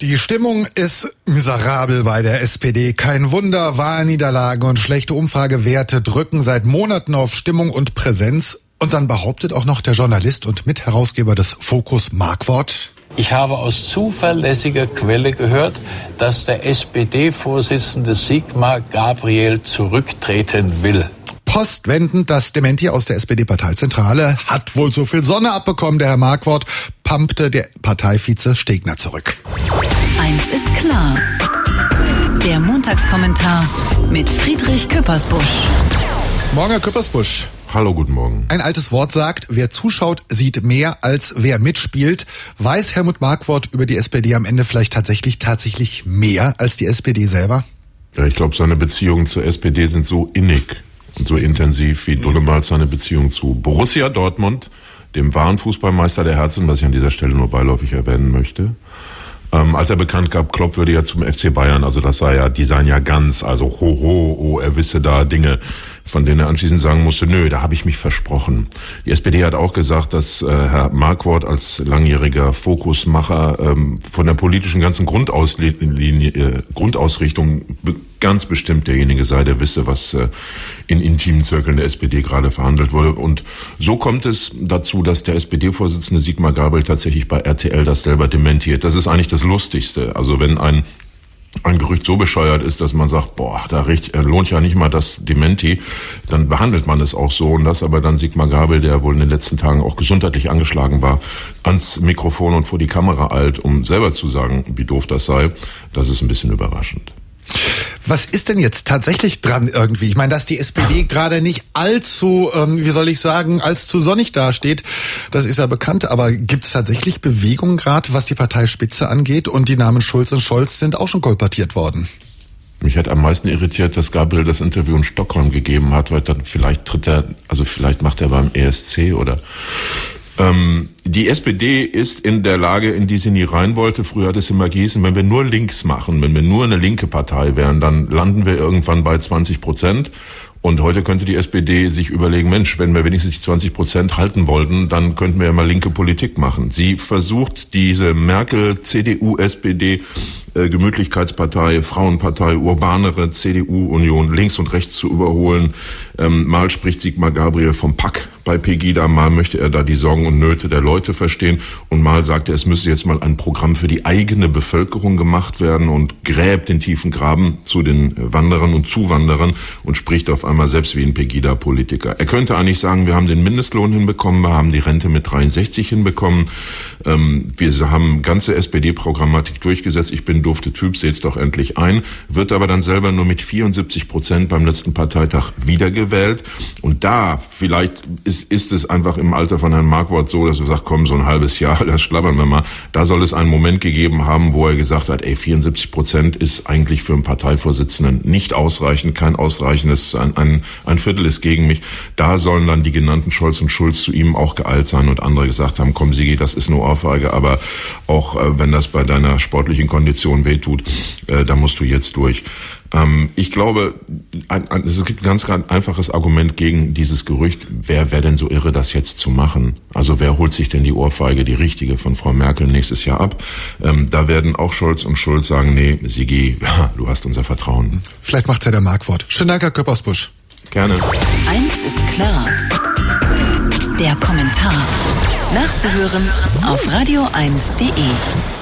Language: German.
Die Stimmung ist miserabel bei der SPD. Kein Wunder, Wahlniederlagen und schlechte Umfragewerte drücken seit Monaten auf Stimmung und Präsenz. Und dann behauptet auch noch der Journalist und Mitherausgeber des Fokus Markwort. Ich habe aus zuverlässiger Quelle gehört, dass der SPD-Vorsitzende Sigmar Gabriel zurücktreten will postwendend das Dementi aus der SPD-Parteizentrale. Hat wohl so viel Sonne abbekommen, der Herr Markwort, pumpte der Parteivize Stegner zurück. Eins ist klar. Der Montagskommentar mit Friedrich Küppersbusch. Morgen, Herr Küppersbusch. Hallo, guten Morgen. Ein altes Wort sagt, wer zuschaut, sieht mehr als wer mitspielt. Weiß Helmut Markwort über die SPD am Ende vielleicht tatsächlich tatsächlich mehr als die SPD selber? Ja, ich glaube, seine Beziehungen zur SPD sind so innig, so intensiv wie Dullemals seine Beziehung zu Borussia Dortmund, dem wahren Fußballmeister der Herzen, was ich an dieser Stelle nur beiläufig erwähnen möchte. Ähm, als er bekannt gab, Klopp würde ja zum FC Bayern, also das sei ja, die seien ja ganz, also ho ho, oh, er wisse da Dinge, von denen er anschließend sagen musste, nö, da habe ich mich versprochen. Die SPD hat auch gesagt, dass äh, Herr Markwort als langjähriger Fokusmacher ähm, von der politischen ganzen Grundauslinie, äh, Grundausrichtung ganz bestimmt derjenige sei, der wisse, was äh, in intimen Zirkeln der SPD gerade verhandelt wurde. Und so kommt es dazu, dass der SPD-Vorsitzende Sigmar Gabriel tatsächlich bei RTL das selber dementiert. Das ist eigentlich das Lustigste. Also wenn ein ein Gerücht so bescheuert ist, dass man sagt, boah, da riecht, äh, lohnt ja nicht mal das Dementi, dann behandelt man es auch so. Und das aber dann Sigmar Gabel, der wohl in den letzten Tagen auch gesundheitlich angeschlagen war, ans Mikrofon und vor die Kamera eilt, um selber zu sagen, wie doof das sei, das ist ein bisschen überraschend. Was ist denn jetzt tatsächlich dran irgendwie? Ich meine, dass die SPD gerade nicht allzu, ähm, wie soll ich sagen, allzu sonnig dasteht, das ist ja bekannt. Aber gibt es tatsächlich Bewegungen gerade, was die Parteispitze angeht? Und die Namen Schulz und Scholz sind auch schon kolportiert worden. Mich hat am meisten irritiert, dass Gabriel das Interview in Stockholm gegeben hat, weil dann vielleicht tritt er, also vielleicht macht er beim ESC oder ähm, die SPD ist in der Lage, in die sie nie rein wollte. Früher hat es immer gießen, wenn wir nur links machen, wenn wir nur eine linke Partei wären, dann landen wir irgendwann bei 20 Prozent. Und heute könnte die SPD sich überlegen, Mensch, wenn wir wenigstens die 20 Prozent halten wollten, dann könnten wir ja mal linke Politik machen. Sie versucht diese Merkel, CDU, SPD, äh, Gemütlichkeitspartei, Frauenpartei, urbanere CDU-Union links und rechts zu überholen. Ähm, mal spricht Sigmar Gabriel vom Pack bei Pegida, mal möchte er da die Sorgen und Nöte der Leute verstehen und mal sagt er, es müsse jetzt mal ein Programm für die eigene Bevölkerung gemacht werden und gräbt den tiefen Graben zu den Wanderern und Zuwanderern und spricht auf einmal selbst wie ein Pegida-Politiker. Er könnte eigentlich sagen, wir haben den Mindestlohn hinbekommen, wir haben die Rente mit 63 hinbekommen, ähm, wir haben ganze SPD-Programmatik durchgesetzt, ich bin dufte Typ, seht's doch endlich ein, wird aber dann selber nur mit 74 Prozent beim letzten Parteitag wiedergewählt und da vielleicht ist, ist es einfach im Alter von Herrn Marquardt so, dass er sagt, komm, so ein halbes Jahr, das schlabbern wir mal. Da soll es einen Moment gegeben haben, wo er gesagt hat, ey, 74 Prozent ist eigentlich für einen Parteivorsitzenden nicht ausreichend, kein ausreichendes, ein, ein, ein Viertel ist gegen mich. Da sollen dann die genannten Scholz und Schulz zu ihm auch geeilt sein und andere gesagt haben, komm, Sigi, das ist nur Ohrfeige, aber auch äh, wenn das bei deiner sportlichen Kondition wehtut, äh, da musst du jetzt durch. Ähm, ich glaube, ein, ein, es gibt ein ganz, ganz einfaches Argument gegen dieses Gerücht. Wer wäre denn so irre, das jetzt zu machen? Also wer holt sich denn die Ohrfeige, die richtige von Frau Merkel nächstes Jahr ab? Ähm, da werden auch Scholz und Schulz sagen, nee, Sigi, ja, du hast unser Vertrauen. Vielleicht macht's ja der Markwort. Schönen Dank, Herr Köppersbusch. Gerne. Eins ist klar. Der Kommentar. Nachzuhören auf radio1.de.